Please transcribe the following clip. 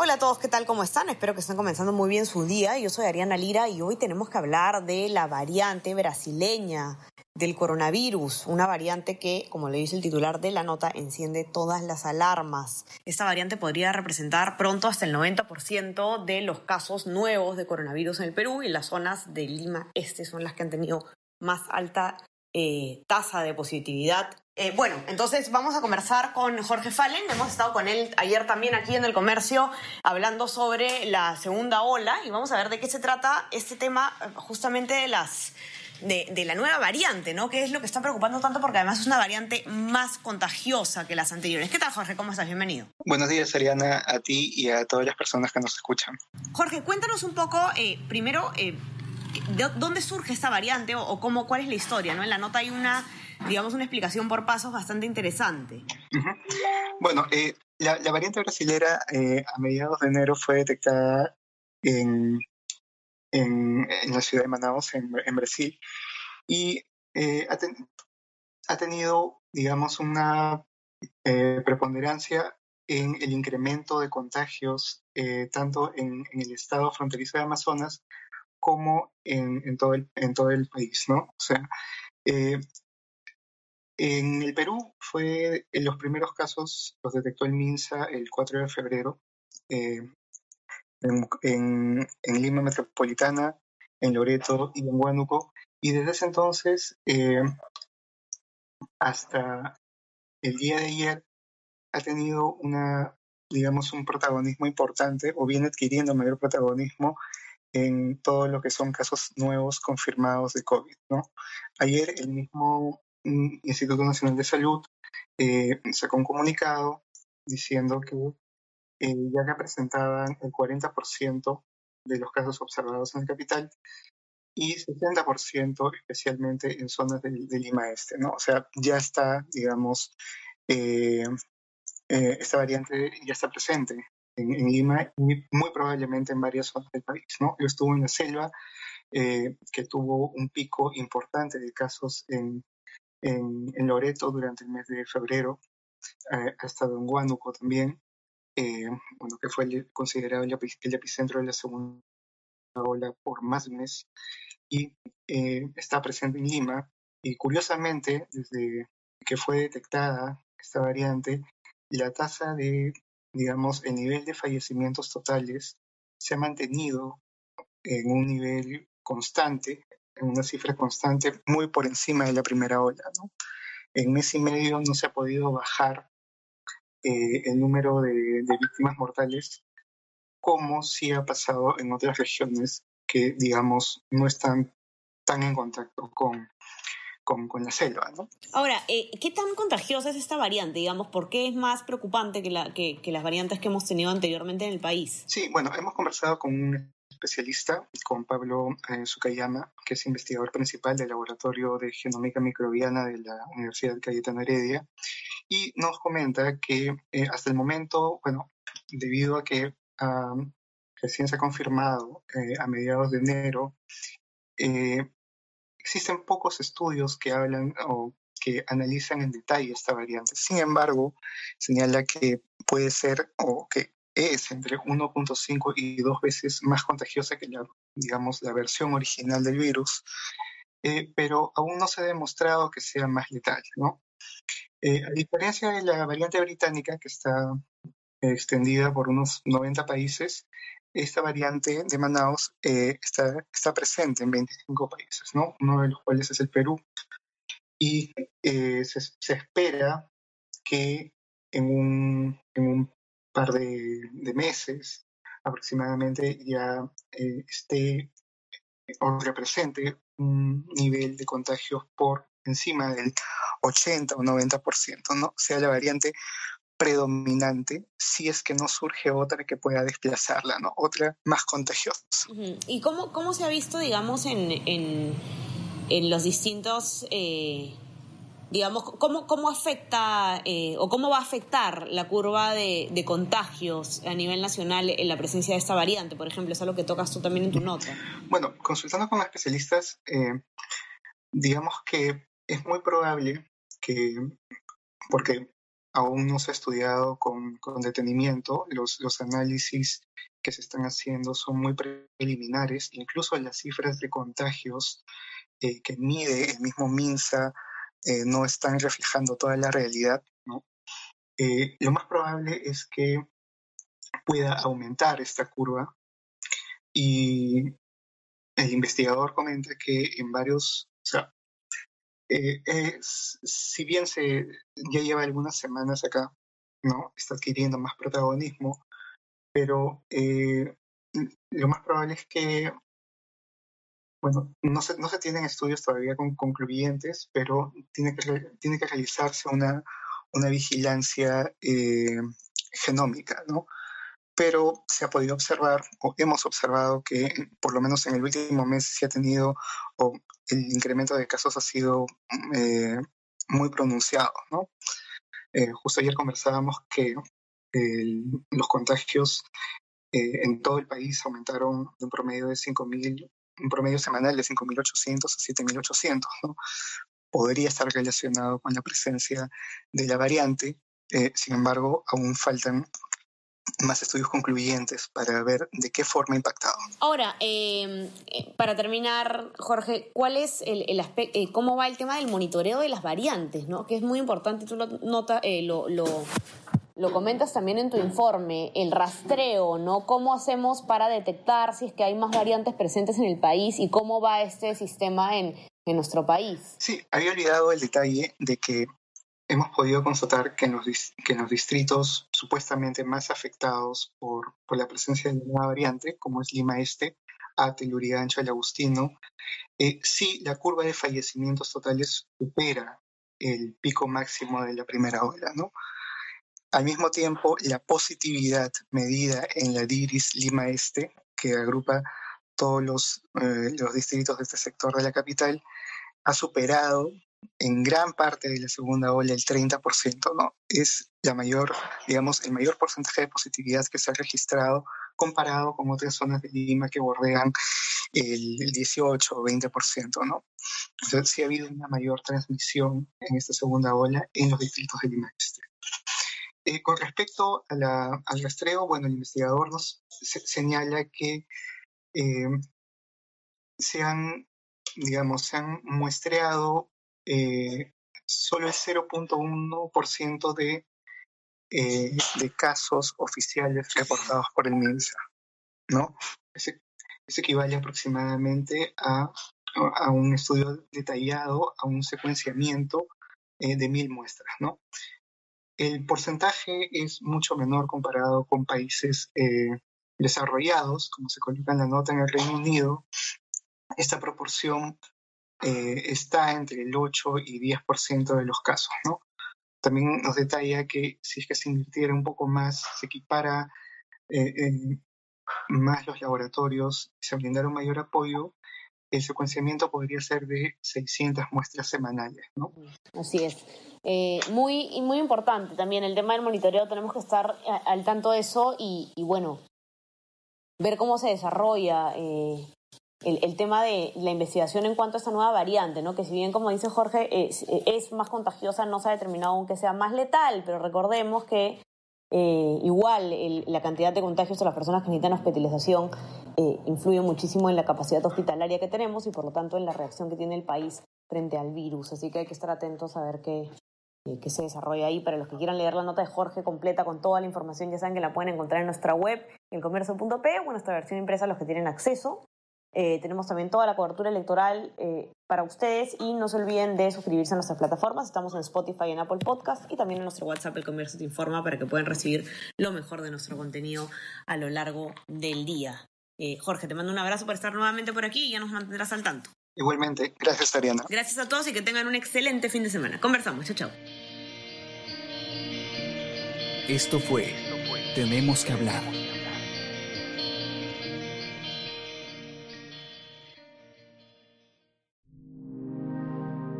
Hola a todos, ¿qué tal? ¿Cómo están? Espero que estén comenzando muy bien su día. Yo soy Ariana Lira y hoy tenemos que hablar de la variante brasileña del coronavirus, una variante que, como le dice el titular de la nota, enciende todas las alarmas. Esta variante podría representar pronto hasta el 90% de los casos nuevos de coronavirus en el Perú y las zonas de Lima Este son las que han tenido más alta eh, tasa de positividad. Eh, bueno, entonces vamos a conversar con Jorge Fallen. Hemos estado con él ayer también aquí en el comercio hablando sobre la segunda ola y vamos a ver de qué se trata este tema justamente de las de, de, la nueva variante, ¿no? Que es lo que está preocupando tanto porque además es una variante más contagiosa que las anteriores. ¿Qué tal, Jorge? ¿Cómo estás? Bienvenido. Buenos días, Ariana, a ti y a todas las personas que nos escuchan. Jorge, cuéntanos un poco, eh, primero, eh, ¿de dónde surge esta variante o, cómo, cuál es la historia, ¿no? En la nota hay una, digamos, una explicación por pasos bastante interesante. Uh -huh. Bueno, eh, la, la, variante brasilera eh, a mediados de enero fue detectada en en, en, la ciudad de Manaus, en, en Brasil, y eh, ha, ten, ha, tenido, digamos, una eh, preponderancia en el incremento de contagios, eh, tanto en, en, el estado fronterizo de Amazonas como en, en, todo, el, en todo el país, ¿no? O sea, eh, en el Perú fue, en los primeros casos los detectó el MINSA el 4 de febrero, eh, en, en, en, Lima Metropolitana, en Loreto y en Huánuco. Y desde ese entonces eh, hasta el día de ayer ha tenido una, digamos, un protagonismo importante o viene adquiriendo mayor protagonismo en todo lo que son casos nuevos confirmados de COVID. ¿no? Ayer el mismo Instituto Nacional de Salud eh, sacó un comunicado diciendo que eh, ya representaban el 40% de los casos observados en el capital y 60% especialmente en zonas de, de, Lima Este, ¿no? O sea, ya está, digamos, eh, eh, esta variante ya está presente en, en, Lima y muy probablemente en varias zonas del país, ¿no? Yo estuve en la selva, eh, que tuvo un pico importante de casos en, en, en Loreto durante el mes de febrero, eh, ha estado en Huánuco también, eh, bueno, que fue el, considerado el, el, epicentro de la segunda ola por más de un mes, y eh, está presente en Lima. Y curiosamente, desde que fue detectada esta variante, la tasa de, digamos, el nivel de fallecimientos totales se ha mantenido en un nivel constante, en una cifra constante muy por encima de la primera ola. ¿no? En mes y medio no se ha podido bajar eh, el número de, de, víctimas mortales, como sí ha pasado en otras regiones que, digamos, no están tan en contacto con, con, con la selva. ¿no? Ahora, eh, ¿qué tan contagiosa es esta variante? Digamos, ¿por qué es más preocupante que, la, que, que las variantes que hemos tenido anteriormente en el país? Sí, bueno, hemos conversado con un especialista, con Pablo eh, Sukayama, que es investigador principal del Laboratorio de Genómica Microbiana de la Universidad Cayetano Heredia, y nos comenta que eh, hasta el momento, bueno, debido a que um, recién se ha confirmado eh, a mediados de enero, eh, existen pocos estudios que hablan o que analizan en detalle esta variante. Sin embargo, señala que puede ser o que es entre 1.5 y 2 veces más contagiosa que la, digamos, la versión original del virus, eh, pero aún no se ha demostrado que sea más letal, ¿no? Eh, a diferencia de la variante británica, que está eh, extendida por unos 90 países, esta variante de Manaus eh, está, está, presente en 25 países, ¿no? uno de los cuales es el Perú. Y eh, se, espera que en un, en un par de, meses aproximadamente ya eh, esté o represente un nivel de contagios por encima del 80 o 90%, ¿no? Sea, la variante predominante si es que no surge otra que pueda desplazarla, ¿no? Otra más contagiosa. ¿Y cómo, cómo se ha visto, digamos, en, en, en los distintos, eh, digamos, cómo, cómo afecta eh, o cómo va a afectar la curva de, de, contagios a nivel nacional en la presencia de esta variante, por ejemplo, es algo que tocas tú también en tu nota. Bueno, consultando con especialistas, eh, digamos que es muy probable que, porque aún no se ha estudiado con, con detenimiento, los, los análisis que se están haciendo son muy preliminares, incluso las cifras de contagios eh, que mide el mismo MINSA eh, no están reflejando toda la realidad. ¿no? Eh, lo más probable es que pueda aumentar esta curva y el investigador comenta que en varios, eh, es, si bien se ya lleva algunas semanas acá, ¿no? Está adquiriendo más protagonismo, pero eh, lo más probable es que, bueno, no se, no se tienen estudios todavía con, concluyentes, pero tiene que, tiene que realizarse una, una vigilancia eh, genómica, ¿no? Pero se ha podido observar, o hemos observado que por lo menos en el último mes se ha tenido, o el incremento de casos ha sido eh, muy pronunciado, ¿no? Eh, justo ayer conversábamos que los contagios eh, en todo el país aumentaron de un promedio de 5.000, un promedio semanal de 5.800 a 7.800, ¿no? Podría estar relacionado con la presencia de la variante, eh, sin embargo, aún faltan más estudios concluyentes para ver de qué forma ha impactado. Ahora, eh, para terminar, Jorge, ¿cuál es el, el aspecto, eh, cómo va el tema del monitoreo de las variantes, ¿no? Que es muy importante, tú lo, nota, eh, lo, lo, lo, comentas también en tu informe, el rastreo, ¿no? ¿Cómo hacemos para detectar si es que hay más variantes presentes en el país y cómo va este sistema en, en nuestro país? Sí, había olvidado el detalle de que hemos podido constatar que en los, que en los distritos supuestamente más afectados por, por, la presencia de nueva variante, como es Lima Este, Ate, Lurigancho, El Agustino, eh, sí la curva de fallecimientos totales supera el pico máximo de la primera ola, ¿no? Al mismo tiempo, la positividad medida en la DIRIS Lima Este, que agrupa todos los, eh, los distritos de este sector de la capital, ha superado en gran parte de la segunda ola el 30%, ¿no? Es la mayor, digamos, el mayor porcentaje de positividad que se ha registrado comparado con otras zonas de Lima que bordean el, el 18 o 20%, ¿no? Entonces sí ha habido una mayor transmisión en esta segunda ola en los distritos de Lima Este. Eh, con respecto a la, al rastreo, bueno, el investigador nos se, señala que eh, se han, digamos, se han muestreado eh, solo el 0.1% de, eh, de casos oficiales reportados por el MINSA, ¿no? Eso equivale aproximadamente a, a, un estudio detallado, a un secuenciamiento eh, de mil muestras, ¿no? El porcentaje es mucho menor comparado con países eh, desarrollados, como se coloca en la nota en el Reino Unido. Esta proporción eh, está entre el 8 y 10% de los casos, ¿no? También nos detalla que si es que se invirtiera un poco más, se equipara eh, más los laboratorios, se brindara un mayor apoyo, el secuenciamiento podría ser de 600 muestras semanales, ¿no? Así es. Eh, muy, muy importante también el tema del monitoreo, tenemos que estar al tanto de eso y, bueno, ver cómo se desarrolla el, el, tema de la investigación en cuanto a esta nueva variante, ¿no? que si bien, como dice Jorge, es, más contagiosa, no se ha determinado aún que sea más letal, pero recordemos que eh, igual la cantidad de contagios de las personas que necesitan hospitalización eh, influye muchísimo en la capacidad hospitalaria que tenemos y por lo tanto en la reacción que tiene el país frente al virus. Así que hay que estar atentos a ver qué, eh, qué se desarrolla ahí. Para los que quieran leer la nota de Jorge completa con toda la información, ya saben que la pueden encontrar en nuestra web, elcomercio.p o en nuestra versión impresa los que tienen acceso. Eh, tenemos también toda la cobertura electoral eh, para ustedes y no se olviden de suscribirse a nuestras plataformas. Estamos en Spotify y en Apple Podcast y también en nuestro WhatsApp El Comercio Te Informa para que puedan recibir lo mejor de nuestro contenido a lo largo del día. Eh, Jorge, te mando un abrazo por estar nuevamente por aquí y ya nos mantendrás al tanto. Igualmente, gracias Ariana. Gracias a todos y que tengan un excelente fin de semana. Conversamos, chao, chao. Esto fue Tenemos que hablar.